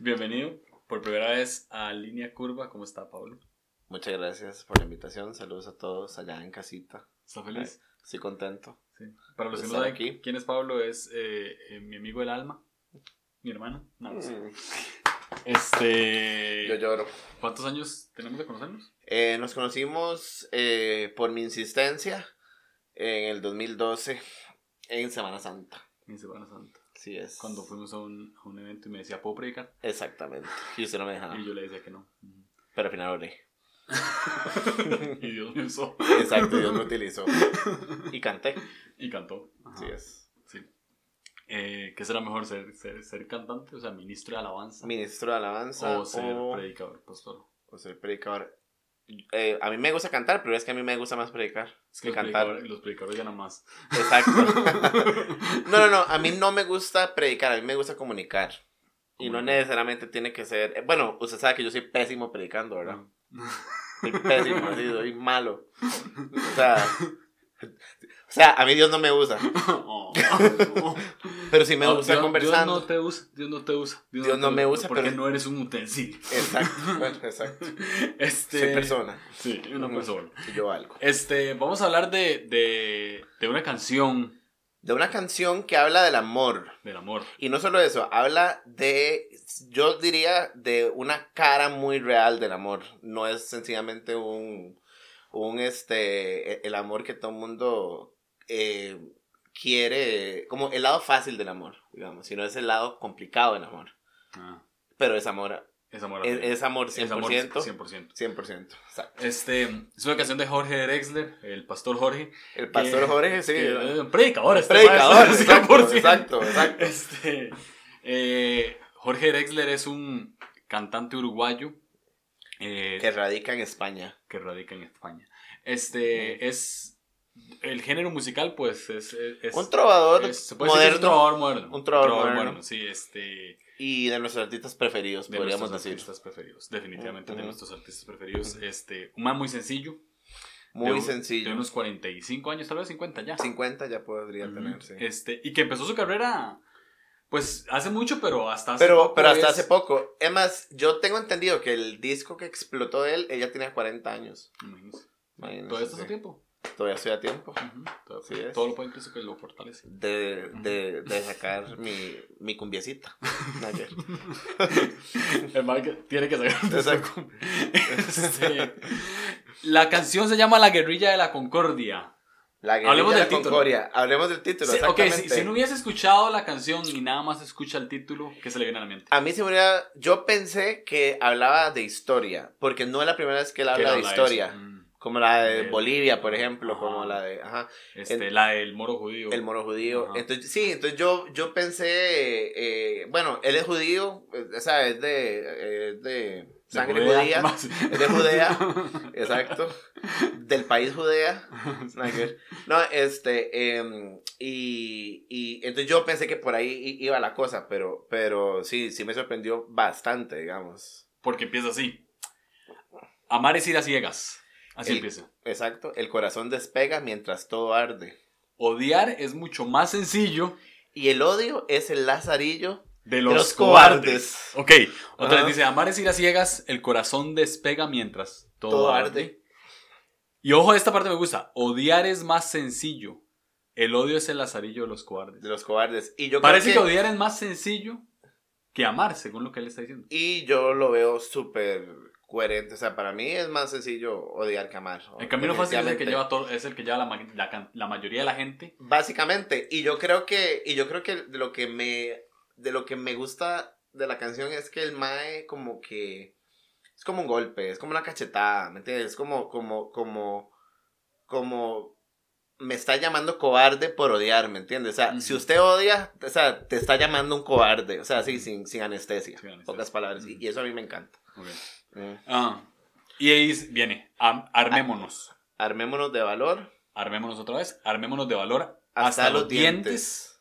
Bienvenido por primera vez a Línea Curva. ¿Cómo está, Pablo? Muchas gracias por la invitación. Saludos a todos allá en casita. ¿Está feliz? Estoy contento. Sí. Para los de que no saben aquí. quién es Pablo, es eh, eh, mi amigo del alma, mi hermano. No, no sé. Mm, Este. Yo lloro. ¿Cuántos años tenemos de conocernos? Eh, nos conocimos por mi insistencia en el 2012 en Semana Santa. En Semana Santa. Es. Cuando fuimos a un, a un evento y me decía, ¿puedo predicar? Exactamente. Y usted no me dejaba. Y yo le decía que no. Pero al final oré. y Dios me usó. Exacto, Dios me utilizó. Y canté. Y cantó. Ajá. Así es. Sí. Eh, ¿Qué será mejor, ser, ser, ser cantante, o sea, ministro de alabanza? Ministro de alabanza o ser o, predicador, pastor. o ser predicador. Eh, a mí me gusta cantar, pero es que a mí me gusta más predicar Es que que los cantar. predicadores, los predicadores ganan más. Exacto. No, no, no, a mí no me gusta predicar, a mí me gusta comunicar. Y no necesariamente tiene que ser... eh, Bueno, usted sabe que yo soy pésimo predicando, ¿verdad? Soy pésimo, así, soy malo. O sea... O sea, a mí Dios no me usa, Oh. pero sí me gusta Dios, conversando. Dios no te usa, Dios no te usa. Dios no me usa, porque pero- no eres un utensilio. Exacto, bueno, exacto. Este, Soy persona, Sí, una persona. yo algo. Este, vamos a hablar de, de, de una canción De una canción que habla del amor. del amor. Y no solo eso, habla de, yo diría, de una cara muy real del amor. No es sencillamente un, un este, e- el amor que todo el mundo eh, quiere, como el lado fácil del amor, digamos, sino es el lado complicado del amor. Ah, Pero es amor, es amor. es, es amor 100%. Es amor 100%. 100%. exacto. Este, es una canción de Jorge Drexler, el pastor Jorge. El pastor que- Jorge, sí. que- eh, predicador, este Predicador, maestro, exacto, 100%. exacto, exacto. Este, eh, Jorge Drexler es un cantante uruguayo eh, Que radica en España. que radica en España. Este es el género musical, pues es, es- Un trovador es- se puede decir que es un moderno trovador moderno. Un trovador moderno. sí, este y de nuestros artistas preferidos, de podríamos nuestros decir. artistas preferidos, definitivamente de Ujú. nuestros artistas preferidos. Este, un man muy sencillo, Muy de sencillo. de unos 45 años, tal vez 50 ya. 50 ya podría Ujú. tener, sí. Este, y que empezó su carrera, pues hace mucho, pero hasta hace Pero, poco pero hasta es- hace poco. Es más, yo tengo entendido que el disco que explotó de él, ella tenía 40 años. Todo esto sí. hace tiempo. Todavía estoy a tiempo. Todo, Así es. todo lo puede incluso que lo fortalece. de, de, de sacar mi, mi cumbiecita. Ayer. El man que tiene que sacar Este, la canción se llama La Guerrilla de la Concordia. La Hablemos del. Concordia. Hablemos del título, Sí, ok, si, si no hubiese escuchado la canción y nada más escucha el título, ¿qué se le viene a la mente? A mí se me hubiera... Yo pensé que hablaba de historia, porque no es la primera vez que él ¿Qué habla de habla historia. eso? Mm, Como la de Bolivia, por ejemplo, Ajá. como la de... Ajá. Este, la del moro judío. El moro judío. Ajá. Entonces, sí, entonces yo, yo pensé, eh, bueno, él es judío, eh, o sea, es de, eh, es De sangre judía, es de Judea, exacto, del país Judea. No, este, em, y, y entonces yo pensé que por ahí iba la cosa, pero, pero sí, sí me sorprendió bastante, digamos. Porque empieza así. Amar es ir a ciegas. Así El- empieza. Exacto, el corazón despega mientras todo arde. Odiar es mucho más sencillo Y el odio es el lazarillo de de los, cobardes. cobardes. Ok, otra Ajá. vez dice, amar es ir a ciegas, el corazón despega mientras todo, Todo arde. arde. Y ojo, esta parte me gusta. Odiar es más sencillo. El odio es el lazarillo de los cobardes. De los cobardes. Y yo Parece que... creo que, odiar es más sencillo que amar, según lo que él está diciendo. Y yo lo veo súper coherente. O sea, para mí es más sencillo odiar que amar. El camino fácil es el que lleva todo, es el que lleva la, la la mayoría de la gente. Básicamente. Y yo creo que, y yo creo que lo que me, de lo que me gusta de la canción es que el Mae como que es como un golpe, es como una cachetada, ¿me entiendes? Es como, como, como, como me está llamando cobarde por odiar, ¿me entiendes? O sea, si usted odia, o sea, te está llamando un cobarde, o sea, sí, sin, sin anestesia, Sin anestesia. pocas palabras, y, eso a mí me encanta. Ok. Mm. Ah, y ahí viene, armémonos. Armémonos de valor Armémonos otra vez, armémonos de valor hasta, los dientes.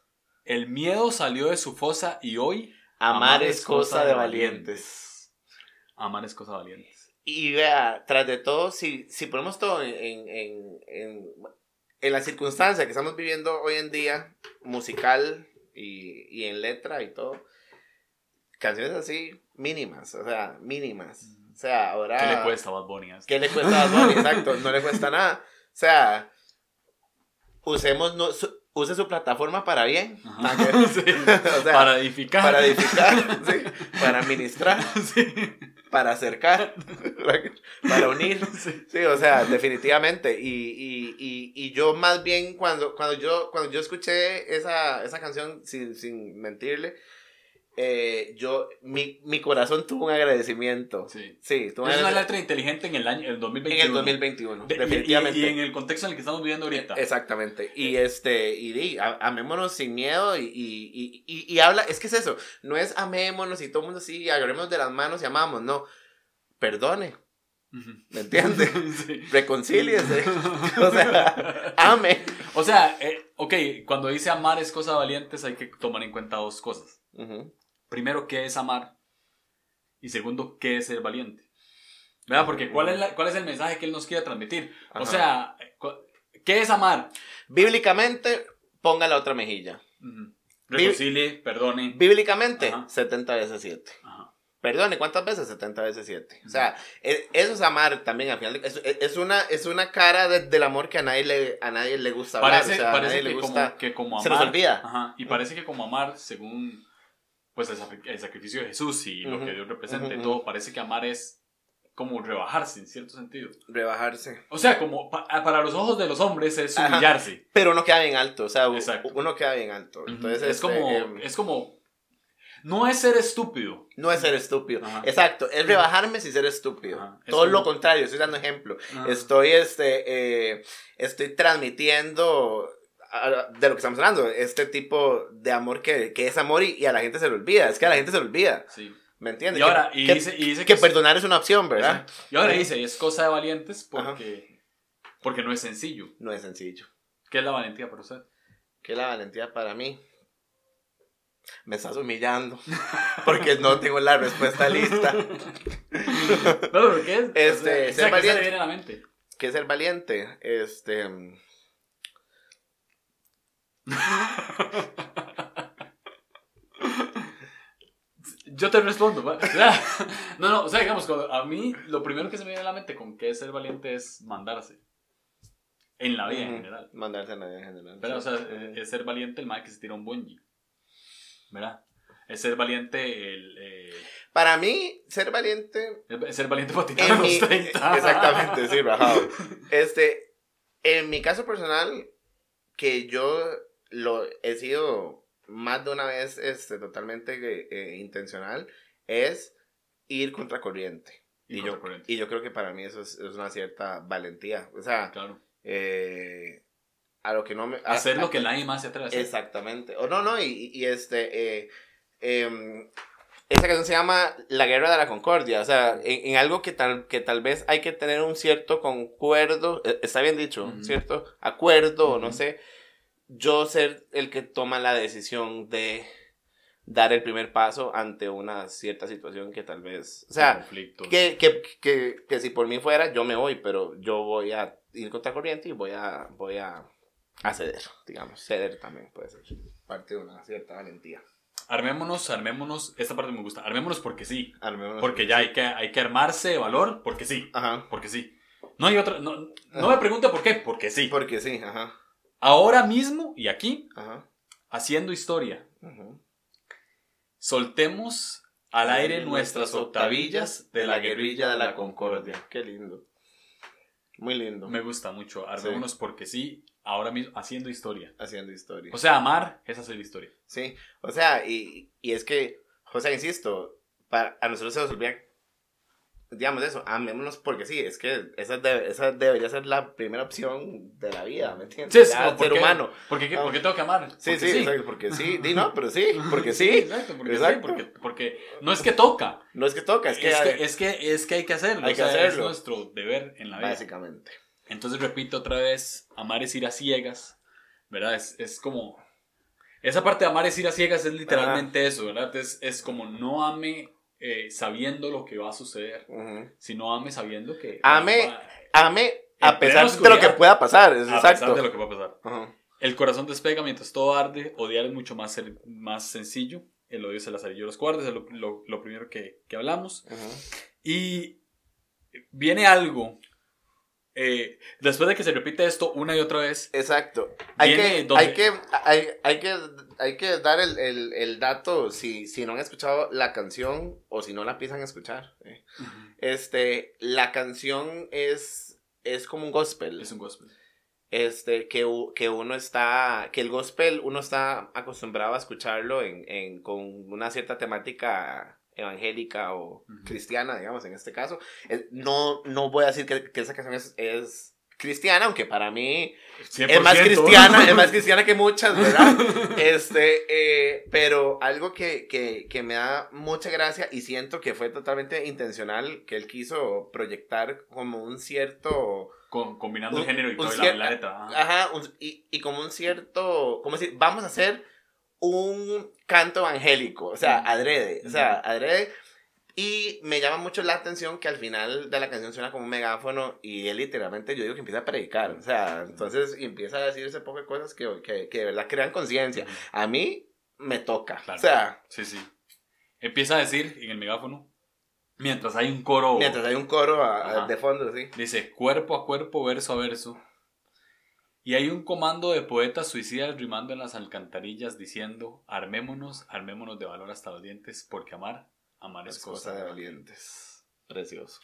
El miedo salió de su fosa y hoy Amar es cosa de valientes. amar es cosa de valientes. Y vea, tras de todo, si, si ponemos todo en, en, en, en, la circunstancia que estamos viviendo hoy en día, musical y, y en letra y todo, canciones así mínimas, o sea, mínimas. O sea, ahora... ¿Qué le cuesta a Bad Bunny? esto? ¿Qué le cuesta a Bad Bunny? Exacto, no le cuesta nada. O sea, usemos, no, su- use su plataforma para bien. Sí. O sea, Para edificar. para edificar, sí, para administrar, Sí. para acercar, para unir. Sí, o sea, definitivamente. Y, y, y, y yo más bien cuando, cuando, yo, cuando yo escuché esa, esa canción, sin, sin mentirle, eh, yo, mi, mi corazón tuvo un agradecimiento. Sí. Sí, tuvo Es una letra inteligente en el año el 2021. en el 2021. De- y- definitivamente. Y, y en el contexto en el que estamos viviendo ahorita. Exactamente. Y este, y di, a- amémonos sin miedo y, y, y, y, y habla, es que es eso, no es amémonos y todo el mundo así, agarremos de las manos y amamos, no. Perdone. ¿me entiende? Sí. Reconcíliese. o sea, ame. O sea, eh, ok, cuando dice amar es cosa valientes, hay que tomar en cuenta dos cosas. Ujú. Primero, ¿qué es amar? Y segundo, ¿qué es ser valiente? ¿Verdad? Porque ¿cuál es, la- cuál es el mensaje que él nos quiere transmitir? O Ajá. sea, cu- ¿qué es amar? Bíblicamente, ponga la otra mejilla. Ujú. Reconcilie, perdone. Bíblicamente, Ajá. 70 veces 7. Ajá. Perdone, ¿cuántas veces? 70 veces 7. O sea, e- eso es amar también, al final. Es, es una, es una cara de- del amor que a nadie le, a nadie le gusta hablar. Parece, o sea, a parece nadie le que, gusta. como, que como amar. se nos olvida. Ajá, y parece que como amar, según pues el, el sacrificio de Jesús y lo que Dios representa y todo, parece que amar es como rebajarse en cierto sentido. Rebajarse. O sea, como pa- para los ojos de los hombres es Ajá. humillarse. Pero uno queda bien alto, o sea, Exacto. uno queda bien alto. Entonces, es este, como, em, es como, no es ser estúpido. no es ser estúpido. Ajá. Exacto, es rebajarme sin ser estúpido. Ajá, es Todo como- lo contrario, estoy dando ejemplo. Ajá. Estoy, este, eh, estoy transmitiendo ah, de lo que estamos hablando, este tipo de amor que, que es amor y, y a la gente se le olvida. Es que a la gente se le olvida. Sí. ¿Me entiendes? Y ahora, que, y que- dice, y dice que perdonar es una opción, ¿verdad? Y ahora Ajá. dice, es cosa de valientes porque, porque no es sencillo. No es sencillo. ¿Qué es la valentía para usted? ¿Qué es la valentía para mí? Me estás humillando. Porque no tengo la respuesta lista. No, ¿qué es? Este, o sea, ser o sea, ¿qué se le valiente. viene a la mente? ¿Qué es ser valiente? Este. Yo te respondo. ¿va? O sea, no, no, o sea, digamos, a mí lo primero que se me viene a la mente con qué es ser valiente es mandarse. En la vida en general. Mandarse a nadie en general. ¿Verdad? O sea, eh, es ser valiente el mal que se tira un bungee. ¿Verdad? Es ser valiente el... eh, Para mí, ser valiente. es ser valiente para tirar En los mi, 30. exactamente, sí, rajado. Este, en mi caso personal, que yo lo he sido más de una vez este, totalmente eh, eh, intencional, es ir contracorriente. Y Y yo, contracorriente. y yo creo que para mí eso es, es una cierta valentía. O sea, Claro. eh, a lo que no me... a- Hacer a- lo que nadie más se atreve a. Exactamente. O no, no, y, y este, eh, em, esa canción se llama La Guerra de la Concordia, o sea, en, en algo que tal, que tal vez hay que tener un cierto concuerdo, eh, está bien dicho, Ujú. ¿cierto? Acuerdo, o no sé, yo ser el que toma la decisión de dar el primer paso ante una cierta situación que tal vez, o sea, que, que, que, que si por mí fuera, yo me voy, pero yo voy a ir contra corriente y voy a, voy a, a ceder, digamos. Ceder también puede ser parte de una cierta valentía. Armémonos, armémonos. Esta parte me gusta. Armémonos porque sí. Armémonos. Porque ya hay que, hay que armarse de valor porque sí. Ajá. Porque sí. No hay otra. No, no me pregunte por qué. Porque sí. Porque sí, ajá. Ahora mismo y aquí, Ajá. haciendo historia, soltemos al aire nuestras octavillas de la guerrilla de la concordia. Qué lindo. Muy lindo. Me gusta mucho. Armémonos porque sí, ahora mismo haciendo historia. Haciendo historia. O sea, amar es hacer historia. Sí, o sea, y, y es que, o sea, insisto, para, a nosotros se nos olvida, digamos eso, amémonos porque sí, es que esa, debe- esa debería ser la primera opción de la vida, ¿me entiendes? Sí, Ya, como, ¿por ser qué? humano. ¿Por qué, Ah. por qué tengo que amar? Sí, Porque sí, exacto, porque sí, di no, pero sí, porque sí, exacto, porque sí, Exacto. porque, porque no es que toca, no es que toca, es es que, que, es que, es que hay que hacerlo, Hay o que sea, hacerlo. es nuestro deber en la vida. básicamente. Entonces repito otra vez, amar es ir a ciegas, ¿verdad? Es, es como, esa parte de amar es ir a ciegas es literalmente eso, ¿verdad? Es, es como no ame eh, sabiendo lo que va a suceder, sino ame sabiendo que... Ame va- Ame a pesar de lo que pueda pasar, es a exacto. pesar de lo que va a pasar. El corazón despega mientras todo arde, odiar es mucho más, sencillo. el odio se las yo los guardes, es lo, lo, lo primero que, que hablamos. Y viene algo eh, después de que se repite esto una y otra vez. Exacto. Hay que, hay que, hay, hay, que, hay que dar el, el, el, dato si, si no han escuchado la canción o si no la empiezan a escuchar. Eh. Este, la canción es, es como un gospel. Es un gospel. Este, que, que uno está, que el gospel uno está acostumbrado a escucharlo en, en, con una cierta temática evangélica o cristiana, digamos, en este caso. No, no voy a decir que, que esa canción es, es, cristiana, aunque para mí es más cristiana, es más cristiana que muchas, ¿verdad? este, eh, pero algo que, que, que, me da mucha gracia y siento que fue totalmente intencional, que él quiso proyectar como un cierto... Con, combinando el género y toda la, letra. Ajá, y, y como un cierto, ¿cómo decir? Vamos a hacer un canto evangélico, o sea, adrede, o sea, adrede. Y me llama mucho la atención que al final de la canción suena como un megáfono y él literalmente, yo digo que empieza a predicar, o sea, entonces empieza a decir ese poco de cosas que, que, que de verdad crean conciencia. A mí me toca, o sea. Sí, sí. Empieza a decir en el megáfono, mientras hay un coro. Mientras hay un coro de fondo, sí. Dice, cuerpo a cuerpo, verso a verso, y hay un comando de poetas suicidas rimando en las alcantarillas diciendo, armémonos, armémonos de valor hasta los dientes, porque amar, amar es, cosa, de valientes. Precioso.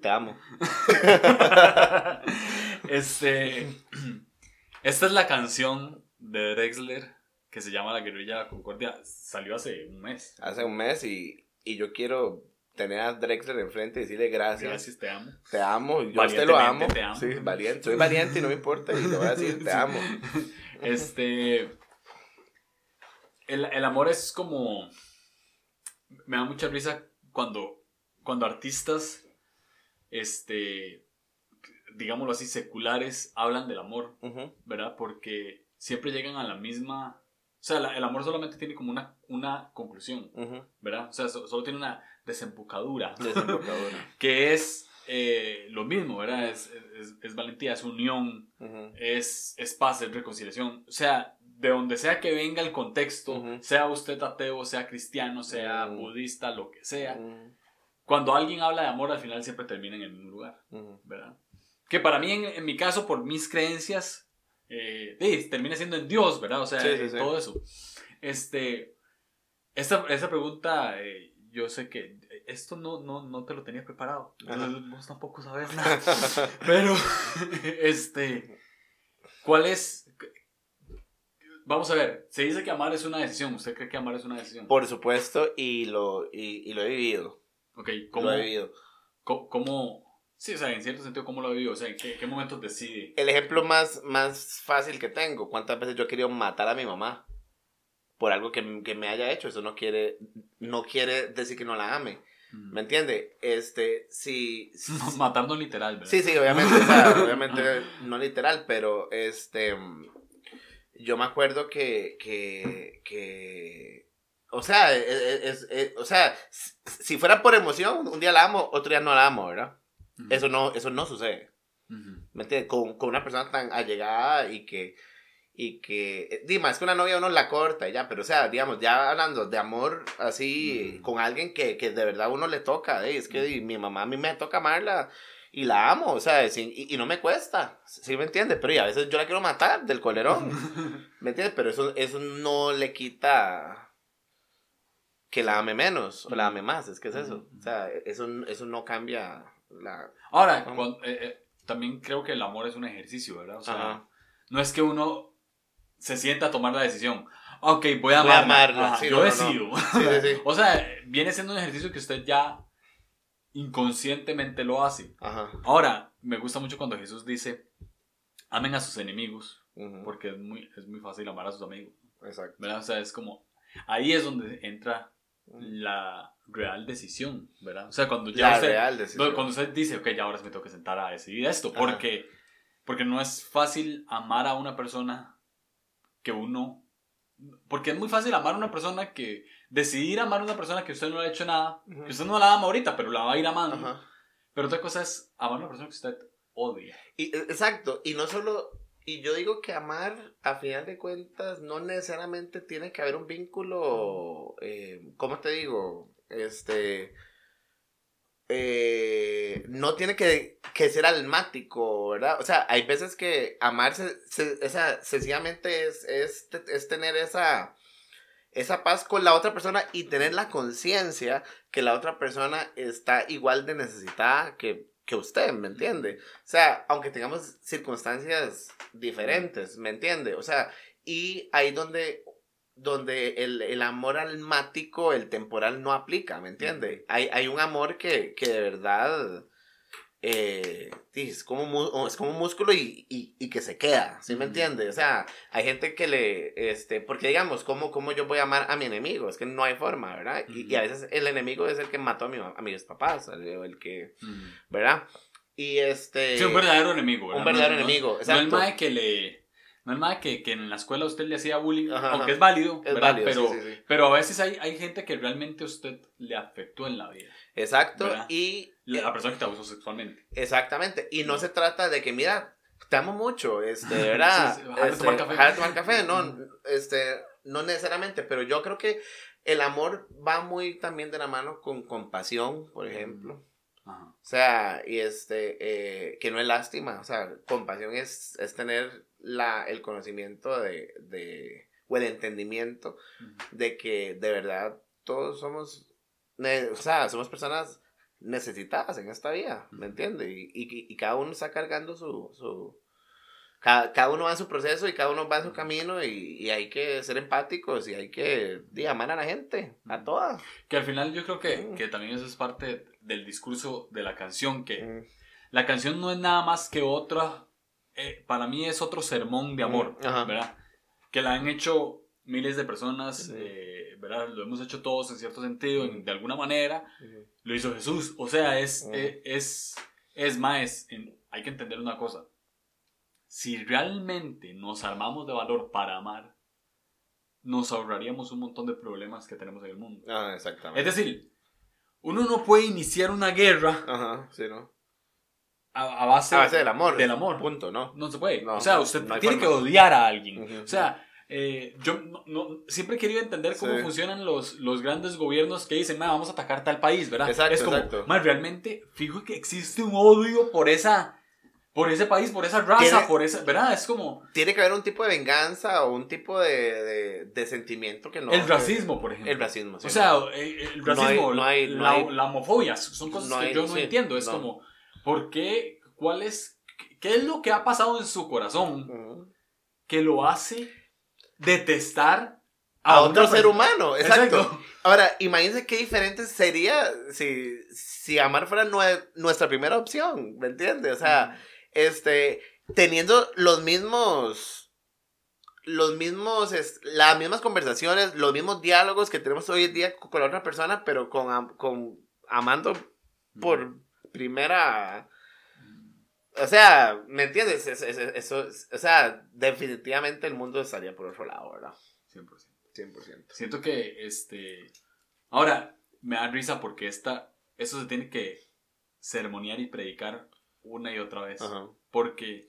Te amo. este, esta es la canción de Drexler que se llama La Guerrilla de la Concordia. Salió hace un mes. Hace un mes y, y yo quiero tener a Drexler enfrente y decirle gracias. Gracias, te amo. Te amo, yo a usted lo amo. Sí, valiente. Soy valiente y no me importa y le voy a decir te amo. Este. El, el, amor es como. Me da mucha risa cuando, cuando artistas, este, digámoslo así, seculares, hablan del amor, ¿verdad? Porque siempre llegan a la misma. O sea, el amor solamente tiene como una, una conclusión, ¿verdad? O sea, solo tiene una desembocadura. Desembocadura. que es eh, lo mismo, ¿verdad? Es, es, valentía, es unión, es, es paz, es reconciliación. O sea, de donde sea que venga el contexto, sea usted ateo, sea cristiano, sea budista, lo que sea, cuando alguien habla de amor, al final siempre termina en el mismo lugar, ¿verdad? Que para mí, en, mi caso, por mis creencias, eh, termina siendo en Dios, ¿verdad? O sea, todo eso. Este, esta, esta pregunta eh, yo sé que esto no, no, no te lo tenía preparado. vos tampoco sabes nada. Pero, este, ¿cuál es? Vamos a ver, se dice que amar es una decisión. ¿Usted cree que amar es una decisión? Por supuesto, y lo, y, lo he vivido. Ok, ¿cómo? Lo he vivido. ¿Cómo, Sí, o sea, en cierto sentido, ¿cómo lo he vivido? O sea, ¿en qué, qué momentos decide? El ejemplo más, más fácil que tengo, ¿cuántas veces yo he querido matar a mi mamá? por algo que, que, me haya hecho. Eso no quiere, no quiere decir que no la ame. Mm. ¿Me entiende? Este, si... No literal, ¿verdad? Sí, sí, obviamente, o sea, obviamente no literal, pero este... Yo me acuerdo que, que, que o sea, e, e, es, e, o sea, si fuera por emoción, un día la amo, otro día no la amo, ¿verdad? Eso no, eso no sucede. ¿Me entiendes? Con, con, una persona tan allegada y que, y que, eh, dime, es que una novia uno la corta y ya, pero o sea, digamos, ya hablando de amor así con alguien que, que, de verdad uno le toca, eh, es que mi mamá a mí me toca amarla y la amo, o sea, y, y, no me cuesta, ¿sí me entiendes? Pero y a veces yo la quiero matar del colerón, ¿me entiendes? Pero eso, eso no le quita que la ame menos o la ame más, es que es eso, o sea, eso, eso no cambia la... Ahora, eh, eh, también creo que el amor es un ejercicio, ¿verdad? O sea, no es que uno se sienta a tomar la decisión. Ok, voy a amarla. yo decido. o sea, viene siendo un ejercicio que usted ya inconscientemente lo hace. Ahora, me gusta mucho cuando Jesús dice, amen a sus enemigos, porque es muy, es muy fácil amar a sus amigos. Exacto. O sea, es como, ahí es donde entra la real decisión, ¿verdad? O sea, cuando ya usted, cuando usted dice, ok, ya ahora me tengo que sentar a decidir esto, porque, porque no es fácil amar a una persona que uno... Porque es muy fácil amar a una persona que... Decidir amar a una persona que usted no le ha hecho nada, que usted no la ama ahorita, pero la va a ir amando. Pero otra cosa es amar a una persona que usted odia. Y, e, exacto, y no solo Y yo digo que amar, a final de cuentas, no necesariamente tiene que haber un vínculo, eh, ¿cómo te digo? Este, eh, no tiene que, que, ser almático, ¿verdad? O sea, hay veces que amarse, esa, sencillamente es, es, es tener esa, esa paz con la otra persona y tener la conciencia que la otra persona está igual de necesitada que que usted, ¿me entiende? O sea, aunque tengamos circunstancias diferentes, ¿me entiende? O sea, y ahí donde, donde el, el amor almático, el temporal no aplica, ¿me entiende? Hay, hay un amor que, que de verdad eh, es, como, es como un músculo y, y, que se queda, ¿sí me entiende? O sea, hay gente que le, este, porque digamos, ¿cómo, ¿cómo yo voy a amar a mi enemigo? Es que no hay forma, ¿verdad? y, a veces el enemigo es el que mató a, mi, a mis papás, o el que, ¿verdad? Y este... Sí, un verdadero enemigo, ¿verdad? Un verdadero enemigo, exacto. No el mae que le... No el mae que, que en la escuela usted le hacía bullying, aunque es válido, es válido pero, pero a veces hay, hay gente que realmente a usted le afectó en la vida. Exacto, y la eh, persona que te abusó sexualmente. Exactamente. Y no se trata de que, mira, te amo mucho, este, ¿verdad? sí, este, tomar café. tomar café, no, este, no necesariamente, pero yo creo que el amor va muy también de la mano con compasión, por ejemplo. O sea, y este, eh, que no es lástima, o sea, compasión es, es tener la, el conocimiento de, de, o el entendimiento de que de verdad todos somos, o sea, somos personas necesitadas en esta vida, ¿me entiendes? Y, y, y, cada uno está cargando su... su cada, cada, uno va en su proceso y cada uno va en su camino y, y hay que ser empáticos y hay que amar a la gente, a todas. Que al final yo creo que, que también eso es parte del discurso de la canción, que la canción no es nada más que otra, eh, para mí es otro sermón de amor, ¿verdad? Que la han hecho miles de personas, eh, ¿verdad? Lo hemos hecho todos en cierto sentido, de alguna manera. Lo hizo Jesús. O sea, es, eh, es, es más, hay que entender una cosa. Si realmente nos armamos de valor para amar, nos ahorraríamos un montón de problemas que tenemos en el mundo. Ah, exactamente. Es decir, uno no puede iniciar una guerra. Ajá, sí, ¿no? A, base, del amor. Del amor. Punto, ¿no? No se puede. o sea, usted tiene que odiar a alguien. O sea, eh, yo no, siempre he querido entender cómo funcionan los, los grandes gobiernos que dicen, vamos a atacar tal país, ¿verdad? Exacto, es como, exacto. realmente, fijo que existe un odio por esa... Por ese país, por esa raza, por esa, ¿verdad? Es como... Tiene que haber un tipo de venganza o un tipo de, de, sentimiento que no... El racismo, por ejemplo. El racismo, sí. O sea, el, racismo, la, la, homofobia, son cosas que yo no entiendo. Es como, ¿por qué? ¿Cuál es? ¿Qué es lo que ha pasado en su corazón que lo hace detestar a, otro ser humano. Exacto. Ahora, imagínense qué diferente sería si, si amar fuera nuestra primera opción, ¿me entiendes? O sea, este, teniendo los mismos, los mismos, las mismas conversaciones, los mismos diálogos que tenemos hoy en día con la otra persona, pero con, con amando por primera o sea, ¿me entiendes? Eso, o sea, definitivamente el mundo estaría por otro lado, ¿verdad? 100%. 100%. Siento que, este... Ahora, me da risa porque esta, eso se tiene que sermonear y predicar una y otra vez. Porque,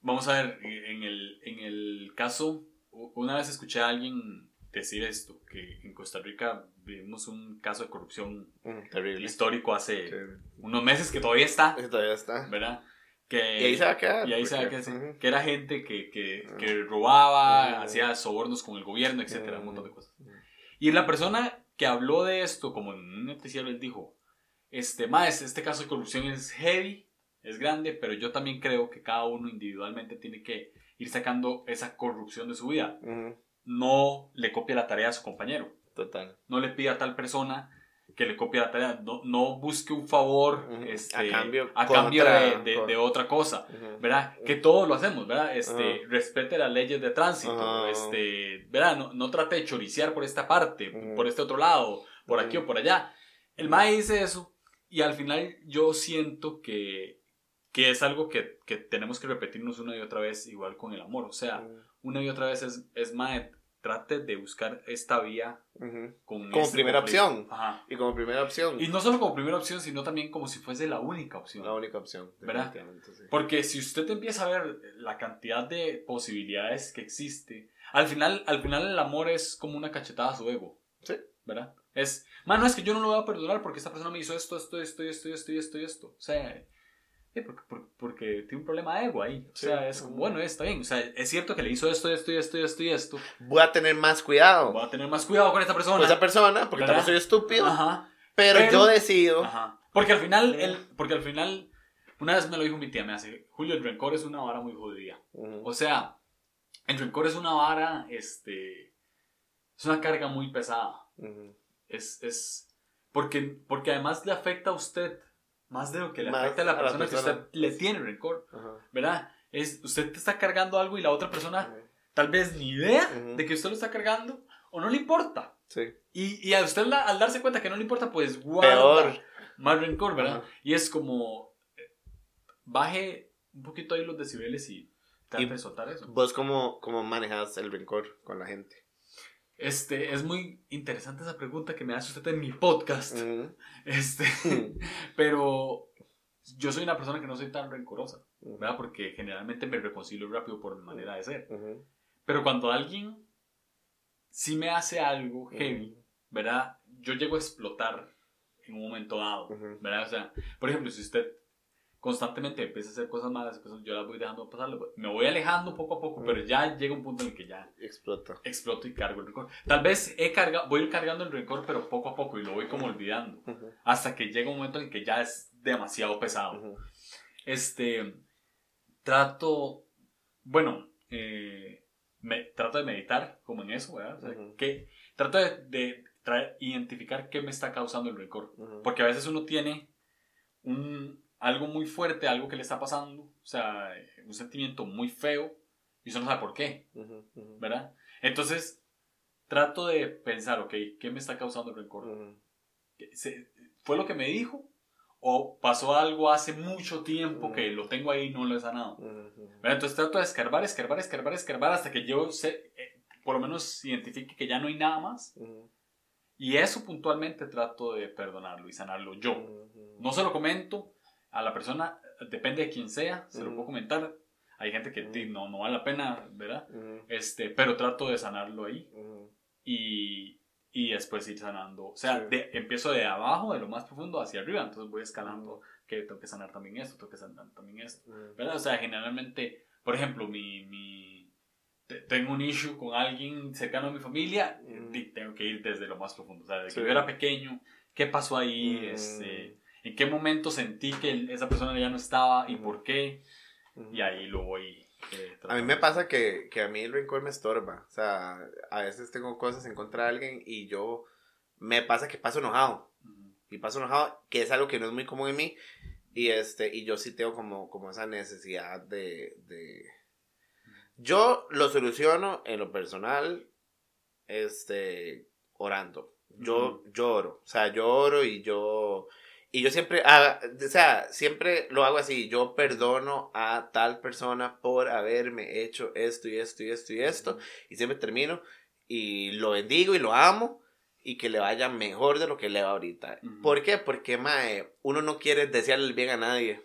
vamos a ver, en el, en el caso, una vez escuché a alguien decir esto, que en Costa Rica vivimos un caso de corrupción terrible. histórico hace unos meses que todavía está. Que todavía está. ¿Verdad? Que, y ahí se va a quedar. Y ahí se va a quedar, Que era gente que, que, que robaba, hacía sobornos con el gobierno, etcétera, un montón de cosas. Y la persona que habló de esto, como en un noticiero, él dijo, este, más, este caso de corrupción es heavy, es grande, pero yo también creo que cada uno individualmente tiene que ir sacando esa corrupción de su vida. No le copie la tarea a su compañero. Total. No le pida a tal persona que le copie la tarea, no, no busque un favor este, a cambio, a cambio de, de, otra cosa, ¿verdad? Que todos lo hacemos, ¿verdad? Este, Respete las leyes de tránsito, este, ¿verdad? No, no, trate de choriciar por esta parte, por este otro lado, por aquí o por allá. El MAE dice eso y al final yo siento que, que es algo que, que, tenemos que repetirnos una y otra vez, igual con el amor, o sea, una y otra vez es, es MAE, trate de buscar esta vía con Como este primera conflicto. opción. Ajá. Y como primera opción, Y no solo como primera opción, sino también como si fuese la única opción. la única opción. ¿Verdad? sí. Porque si usted empieza a ver la cantidad de posibilidades que existe, al final, al final el amor es como una cachetada a su ego. Sí. ¿Verdad? Es, mano, es que yo no lo voy a perdonar porque esta persona me hizo esto, esto, esto, esto, esto, esto, esto. O sea, eh, porque, porque, porque tiene un problema de ego ahí. O Sí. sea, es como, bueno, está bien. O sea, es cierto que le hizo esto, esto, esto, esto y esto. Voy a tener más cuidado Voy a tener más cuidado con esta persona. con esa persona porque ¿Verdad? también soy estúpido. Ajá. Pero, Pero- yo decido. Ajá. Porque al final, el, porque al final, una vez me lo dijo mi tía, me hace, Julio, el rencor es una vara muy jodida. O sea, el rencor es una vara, este, es una carga muy pesada. Es, es, porque, porque además le afecta a usted más de lo que le Más afecta a la a la persona que persona. usted le tiene rencor, Ajá. ¿verdad? Es, usted te está cargando algo y la otra persona tal vez ni idea Ujú. de que usted lo está cargando o no le importa. Sí. Y, y a usted la- al darse cuenta que no le importa, pues guarda Peor. más rencor, ¿verdad? Ajá. Y es como, eh, baje un poquito ahí los decibeles y trate de soltar eso. ¿Vos cómo, cómo manejas el rencor con la gente? Este, es muy interesante esa pregunta que me hace usted en mi podcast. Este, pero yo soy una persona que no soy tan rencorosa. ¿verdad? Porque generalmente me reconcilio rápido por mi manera de ser. Pero cuando alguien sí me hace algo heavy, ¿verdad? Yo llego a explotar en un momento dado. ¿verdad? O sea, por ejemplo, si usted constantemente empieza a hacer cosas malas, pues yo las voy dejando pasar, me voy alejando poco a poco, Ujú. pero ya llega un punto en el que ya Explota. exploto y cargo el rencor. Tal vez he carga, voy a ir cargando el rencor, pero poco a poco y lo voy como olvidando, hasta que llega un momento en que ya es demasiado pesado. Este, trato, bueno, eh, me, trato de meditar como en eso, ¿verdad? O sea, Ujú. que, trato de, de traer- identificar qué me está causando el rencor. Porque a veces uno tiene un, algo muy fuerte, algo que le está pasando, o sea, un sentimiento muy feo, y usted no sabe por qué, Ujú. Ujú. ¿verdad? Entonces, trato de pensar, ok, ¿qué me está causando el rencor? ¿Qué- se- ¿Fue lo que me dijo? ¿O pasó algo hace mucho tiempo que lo tengo ahí y no lo he sanado? ¿Verdad? Entonces trato de escarbar, escarbar, escarbar, escarbar hasta que yo sé, eh, por lo menos identifique que ya no hay nada más. Y eso puntualmente trato de perdonarlo y sanarlo yo. No se lo comento a la persona, depende de quién sea, se lo Ujú. puedo comentar. Hay gente que ti, no, no vale la pena, ¿verdad? Ujú. Este, pero trato de sanarlo ahí y, y después ir sanando. O sea, Sí. de- empiezo de abajo, de lo más profundo hacia arriba, entonces voy escalando que tengo que sanar también esto, tengo que sanar también esto. ¿verdad? O sea, generalmente, por ejemplo, mi, mi te- tengo un issue con alguien cercano a mi familia, y tengo que ir desde lo más profundo. O sea, desde Sí. que yo era pequeño, ¿qué pasó ahí? Este, ¿En qué momento sentí que esa persona ya no estaba y por qué? Y ahí lo voy. eh, A mí me pasa que, que a mí el rencor me estorba. O sea, a veces tengo cosas en contra de alguien y yo me pasa que paso enojado. Ujú. Y paso enojado, que es algo que no es muy común en mí. Y este, y yo sí tengo como, como esa necesidad de, de... Yo lo soluciono en lo personal, este, orando. Yo lloro. O sea, lloro y yo. Y yo siempre, ah, o sea, siempre lo hago así. Yo perdono a tal persona por haberme hecho esto y esto y esto y esto. Y siempre termino y lo bendigo y lo amo y que le vaya mejor de lo que le va ahorita. Ujú. ¿Por qué? Porque, mae, uno no quiere desearle el bien a nadie.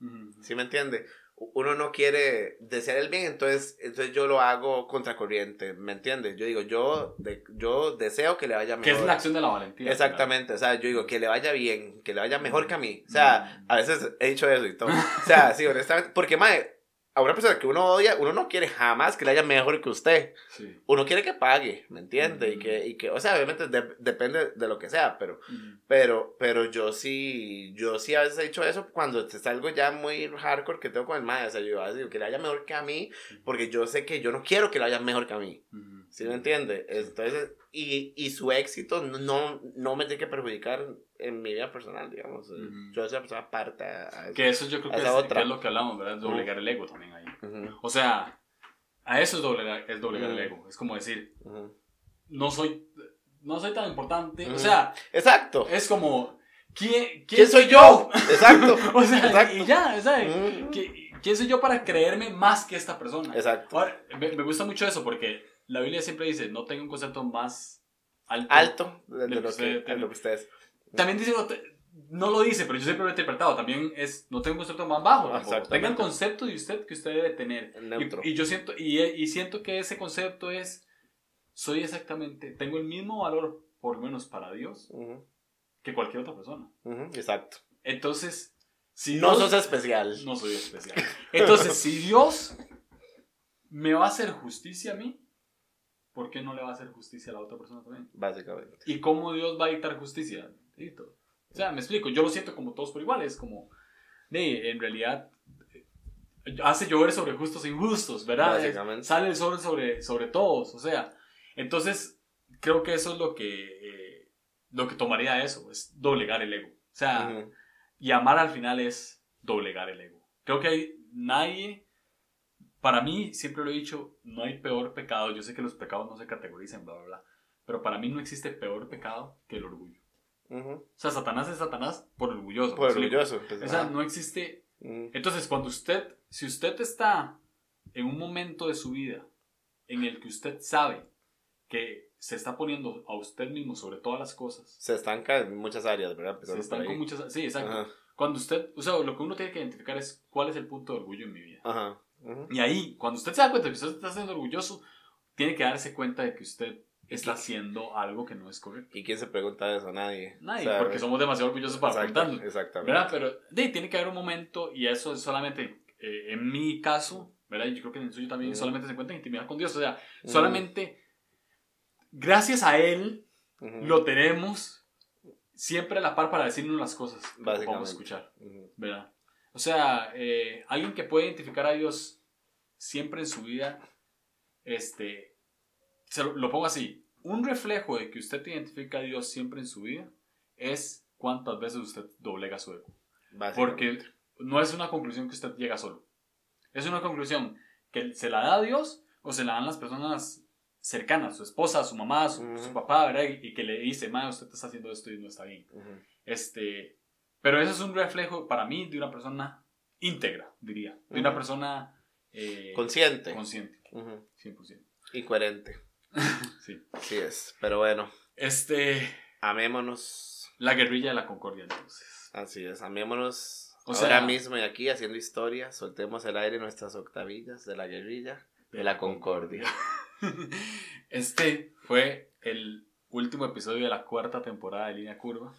Ujú. ¿Sí me entiende? Uno no quiere desear el bien, entonces, entonces yo lo hago contracorriente, ¿me entiendes? Yo digo, yo, de- yo deseo que le vaya Que mejor. es la acción de la valentía. Exactamente, o sea, yo digo que le vaya bien, que le vaya mejor que a mí. O sea, Mm. a veces he dicho eso y todo. O sea, sí, honestamente, porque, mae, a una persona que uno odia, uno no quiere jamás que le haya mejor que usted. Sí. Uno quiere que pague, ¿me entiende? Y, que, y que, o sea, obviamente de- depende de lo que sea, pero, Ujú. pero, pero yo sí, yo sí a veces he hecho eso cuando es algo ya muy hardcore que tengo con el mae. O sea, yo a veces digo que le vaya mejor que a mí, porque yo sé que yo no quiero que le vaya mejor que a mí. Ujú. ¿Sí me entiende? Entonces, y, y su éxito no, no me tiene que perjudicar en mi vida personal, digamos. Ujú. Yo soy una persona aparte a. Que eso yo creo que es, Esa otra. que es lo que hablamos, ¿verdad? Doblegar el ego también ahí. O sea, a eso es doblegar, es doblegar el ego. Es como decir, no soy, no soy tan importante. O sea, Exacto. es como, ¿quién, quién, ¿Quién soy yo? Exacto. o sea, Exacto. y ya, ¿sabes? Ujú. ¿Qui- ¿Quién soy yo para creerme más que esta persona? Exacto. Ahora, me, me gusta mucho eso porque la Biblia siempre dice, no tenga un concepto más alto. Alto de, que lo que ustedes. También dice, no, no lo dice, pero yo siempre lo he interpretado. También es, no tenga un concepto más bajo. Tenga el concepto de usted que usted debe tener. Neutro. Y, y yo siento, y, y siento que ese concepto es, soy exactamente, tengo el mismo valor, por lo menos para Dios, que cualquier otra persona. exacto. Entonces, si No Dios- sos especial. No soy especial. Entonces, si Dios me va a hacer justicia a mí, ¿por qué no le va a hacer justicia a la otra persona también? Básicamente. ¿Y cómo Dios va a dictar justicia? O sea, me explico, yo lo siento como todos por iguales, como, de, en realidad, eh, hace llover sobre justos e injustos, ¿verdad? Sale el sol sobre, sobre todos, o sea, entonces, creo que eso es lo que, eh, lo que tomaría eso, es doblegar el ego. O sea, Ujú, y amar al final es doblegar el ego. Creo que hay nadie, para mí, siempre lo he dicho, no hay peor pecado. Yo sé que los pecados no se categorizan, bla, bla, bla. Pero para mí no existe peor pecado que el orgullo. Ujú. O sea, Satanás es Satanás por orgulloso. Por orgulloso. pues, O sea, no existe... Ujú, Entonces, cuando usted, si usted está en un momento de su vida en el que usted sabe que se está poniendo a usted mismo sobre todas las cosas, Se estanca en muchas áreas, ¿verdad? se Empezando con ahí. muchas... Sí, exacto. Ajá, Cuando usted, o sea, lo que uno tiene que identificar es cuál es el punto de orgullo en mi vida. ajá. Y ahí, cuando usted se da cuenta de que usted está siendo orgulloso, tiene que darse cuenta de que usted está haciendo algo que no es correcto. ¿Y quién se pregunta eso? Nadie. Nadie, porque somos demasiado orgullosos para exacto, preguntarlo. Exactamente. ¿Verdad? Pero de, tiene que haber un momento, y eso es solamente, eh, en mi caso, ¿verdad? Y yo creo que en el suyo también solamente se encuentra en intimidad con Dios. O sea, solamente gracias a Él lo tenemos siempre a la par para decirnos las cosas que vamos a escuchar. ¿verdad? O sea, eh, alguien que puede identificar a Dios siempre en su vida, este, se lo, lo pongo así, un reflejo de que usted identifica a Dios siempre en su vida es cuántas veces usted doblega su ego. Porque no es una conclusión que usted llega solo. Es una conclusión que se la da a Dios o se la dan las personas cercanas, su esposa, su mamá, su, Ujú. su papá, ¿verdad? Y, y que le dice, ma, usted está haciendo esto y no está bien. Ujú. Este, pero eso es un reflejo para mí de una persona íntegra, diría. De una Ujú. persona eh, Consciente. consciente, Ujú. 100%. Y coherente. Sí. Así es. Pero bueno, Este, amémonos. la guerrilla de la concordia, entonces. Así es, amémonos. O ahora sea- mismo y aquí haciendo historia. Soltemos el aire nuestras octavillas de la guerrilla de la concordia. Este fue el último episodio de la cuarta temporada de Línea Curva.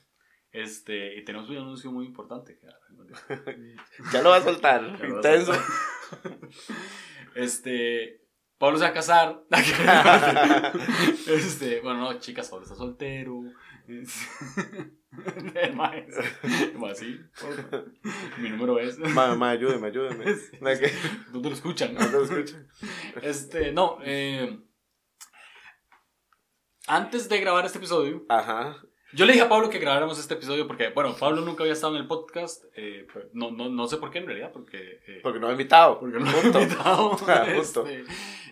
Este, y tenemos un anuncio muy importante. Ya lo va a soltar. Intenso. Este, Pablo se va a casar. este, bueno, no, chicas, Pablo está soltero. Más, más sí. Mi número es. Ma, ma, ayúdeme, ayúdeme. ¿De qué? ¿Dónde lo escuchan? No lo escucho. Este, no, eh, antes de grabar este episodio, Ajá. Yo le dije a Pablo que grabáramos este episodio porque, bueno, Pablo nunca había estado en el podcast. eh, no, no, no sé por qué en realidad, porque. eh, Porque no he invitado. porque no he invitado. Ah. Este,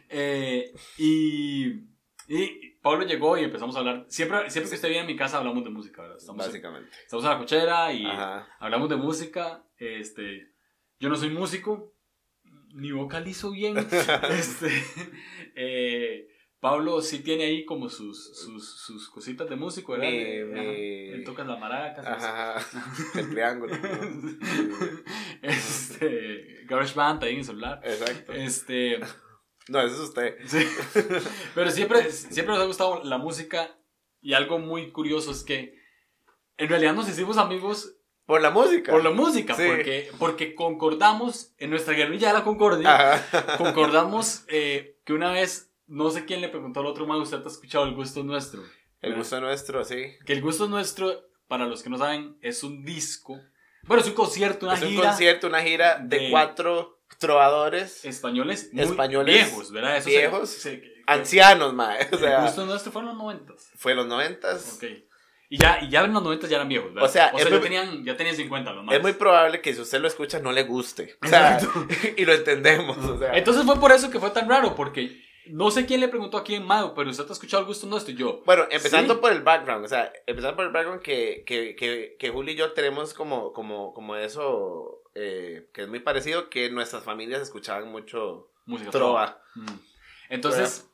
eh, y, y Pablo llegó y empezamos a hablar. Siempre, siempre que usted viene a mi casa hablamos de música, ¿verdad? Estamos, Básicamente. estamos en la cochera y Ajá. hablamos de música. Este, yo no soy músico, ni vocalizo bien. este, eh, Pablo sí tiene ahí como sus, sus, sus cositas de músico, ¿verdad? Ajá, mi- Él toca las maracas. Ajá. El triángulo. este, Garage Band ahí en el celular. Exacto. Este, No, eso es usted. sí. Pero siempre, siempre nos ha gustado la música y algo muy curioso es que en realidad nos hicimos amigos Por la música. por la música, Sí. porque, porque concordamos en nuestra guerrilla de la concordia, Ajá. concordamos eh, que una vez, no sé quién le preguntó al otro man, usted ha escuchado el gusto es nuestro. El ¿verdad? gusto nuestro, sí. Que el gusto es nuestro, para los que no saben, es un disco. Bueno, es un concierto, una es un gira concierto, una gira de, de- cuatro trovadores españoles, muy Españoles viejos, ¿verdad? Eso se- viejos, se- que- ancianos, mae. O el sea, gusto nuestro fue en los noventas. fue en los noventas. Ok. Y ya, y ya en los 90 ya eran viejos, ¿verdad? O sea, es ya, muy- tenían, ya tenían 50 los Es más. muy probable que si usted lo escucha no le guste. O sea, y lo entendemos. O sea, Entonces fue por eso que fue tan raro, porque no sé quién le preguntó a quién, Mago, pero usted ha escuchado el gusto nuestro y yo. bueno, empezando Sí. por el background, o sea, empezando por el background que, que, que, que Julio y yo tenemos como, como, como eso, eh, que es muy parecido, que nuestras familias escuchaban mucho Música trova. Mm. Entonces,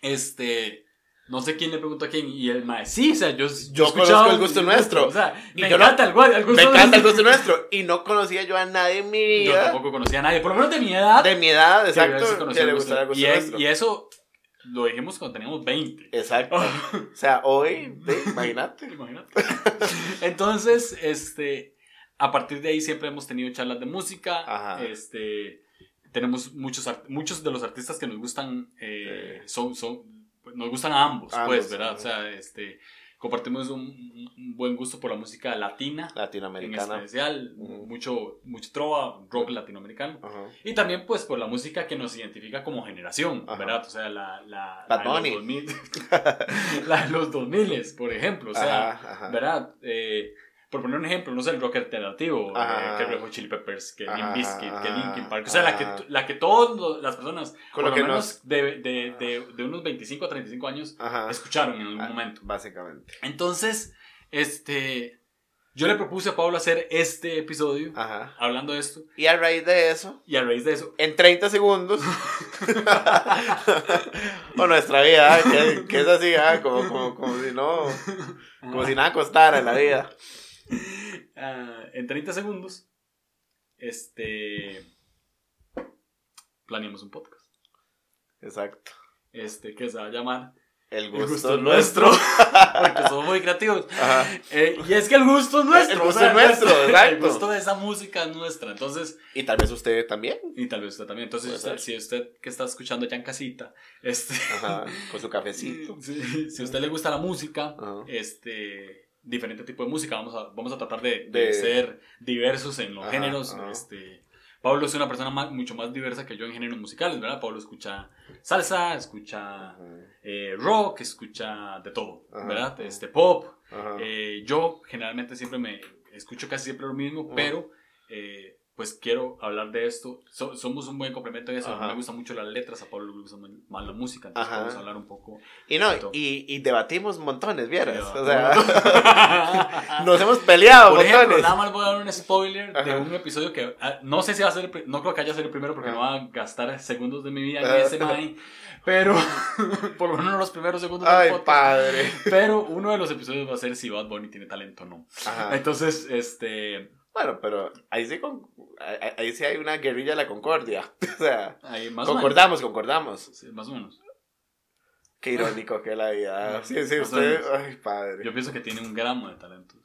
Este, no sé quién le preguntó a quién, y el mae, sí, o sea, yo, Yo escuchaba conozco el gusto nuestro. O sea, Y me yo no- encanta el, el gusto Me encanta el gusto nuestro. Y no conocía yo a nadie en mi Yo vida tampoco conocía a nadie, por lo menos de mi edad. de mi edad, que exacto, que, conocía le el gusto- gustara el gusto y, es- nuestro. y eso lo dijimos cuando teníamos 20. Exacto. O sea, hoy, sí, imagínate. Imagínate. Entonces, este, a partir de ahí siempre hemos tenido charlas de música. Ajá. Este, tenemos muchos, muchos de los artistas que nos gustan, eh, son, son, nos gustan a ambos, Ambos, pues, ¿verdad? O sea, este, compartimos un, un buen gusto por la música latina. En Latinoamericana. especial, Ujú. mucho, mucho trova, rock latinoamericano. Y también, pues, por la música que nos identifica como generación. ¿verdad? O sea, la, la, Bad la de los Bunny. 2000, la de los 2000, por ejemplo. O sea. ¿verdad? Eh, por poner un ejemplo, no sé, el rock alternativo, eh, que Red Hot Chili Peppers, que Limp Bizkit, que Linkin Park. O sea, la que, la que todas las personas, Con por lo que menos de, de, de, de unos 25 a 35 años, Ajá. escucharon en algún Ah, momento. Básicamente. Entonces, este, yo le propuse a Pablo hacer este episodio Ajá. hablando de esto, Y a raíz de eso, y a raíz de eso, en 30 segundos, o nuestra vida, ¿eh? que, que es así, ah, como, como, como si no, como si nada costara en la vida. ah, en 30 segundos, este, planeamos un podcast, Exacto. este, que se va a llamar El El gusto, nuestro. porque somos muy creativos. Eh, y es que el gusto es nuestro. El gusto o sea, es nuestro, El exacto. gusto de esa música es nuestra. Entonces, Y tal vez usted también. y tal vez usted también. Entonces, usted- si usted que está escuchando ya en casita, este, Ajá. Con su cafecito. si, si a usted le gusta la música, Ajá. este, diferente tipo de música, vamos a, vamos a tratar de, de De- ser diversos en los Ajá, géneros. ajá. Este, Pablo es una persona más- mucho más diversa que yo en géneros musicales, ¿verdad? Pablo escucha salsa, escucha eh, rock, escucha de todo, Ajá, ¿verdad? Este, pop. Eh, yo generalmente siempre me escucho casi siempre lo mismo, pero eh, pues quiero hablar de esto. So- somos un buen complemento en eso. Ajá. me gustan mucho las letras, a Pablo le gusta más la música, entonces Ajá. a hablar un poco. Y no, y, y debatimos montones, vieras. O sea, nos hemos peleado Por ejemplo, nada más voy a dar un spoiler de un episodio que ah, no sé si va a ser, el no creo que haya ser el primero porque no va a gastar segundos de mi vida en ese pero por lo menos los primeros segundos Ay, del podcast. padre. Pero uno de los episodios va a ser si Bad Bunny tiene talento o no. Ajá. Entonces, este, Bueno, pero ahí sí, con, ahí, sí hay una guerrilla de la concordia. O sea, ahí más o menos. concordamos, concordamos. Sí, más o menos. Qué irónico que la vida. Sí, sí, usted. Ay, padre. Yo pienso que tiene un gramo de talento.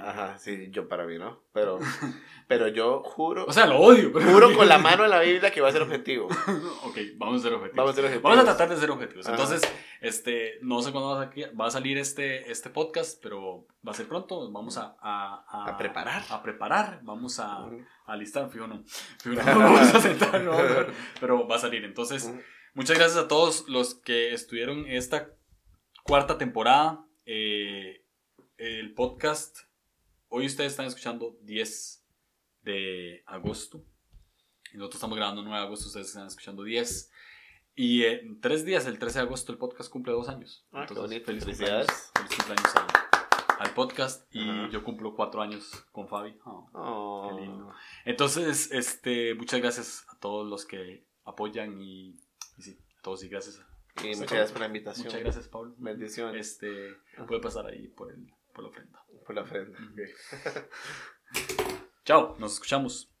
Ajá, sí, yo para mí, ¿no? Pero, pero yo juro, O sea, lo odio. Pero... juro con la mano en la Biblia que va a ser objetivo. ok, vamos a ser objetivos. Vamos a ser objetivos. Vamos a tratar de ser objetivos. Ajá. Entonces, este, no sé cuándo va a, salir- este, este podcast, pero va a ser pronto. Vamos a, a, A preparar. A preparar. Vamos a, a listar, fijo no. Fijo no, vamos a sentar, no, pero va a salir. Entonces, muchas gracias a todos los que estuvieron esta cuarta temporada. Eh, el podcast, hoy ustedes están escuchando 10 de agosto. Y nosotros estamos grabando 9 de agosto, ustedes están escuchando 10. Y en tres días, el 13 de agosto, el podcast cumple dos años. Ah, Entonces, feliz Felicidades. cumpleaños, feliz cumpleaños al, al podcast. Y yo cumplo cuatro años con Fabi. Oh. Oh. Qué lindo. Entonces, este, muchas gracias a todos los que apoyan y, y sí, a todos y gracias. Y muchas gracias por la invitación. Muchas gracias, Pablo. Bendiciones Este, puede pasar ahí por, el, por la ofrenda. por la ofrenda. Chao, nos escuchamos.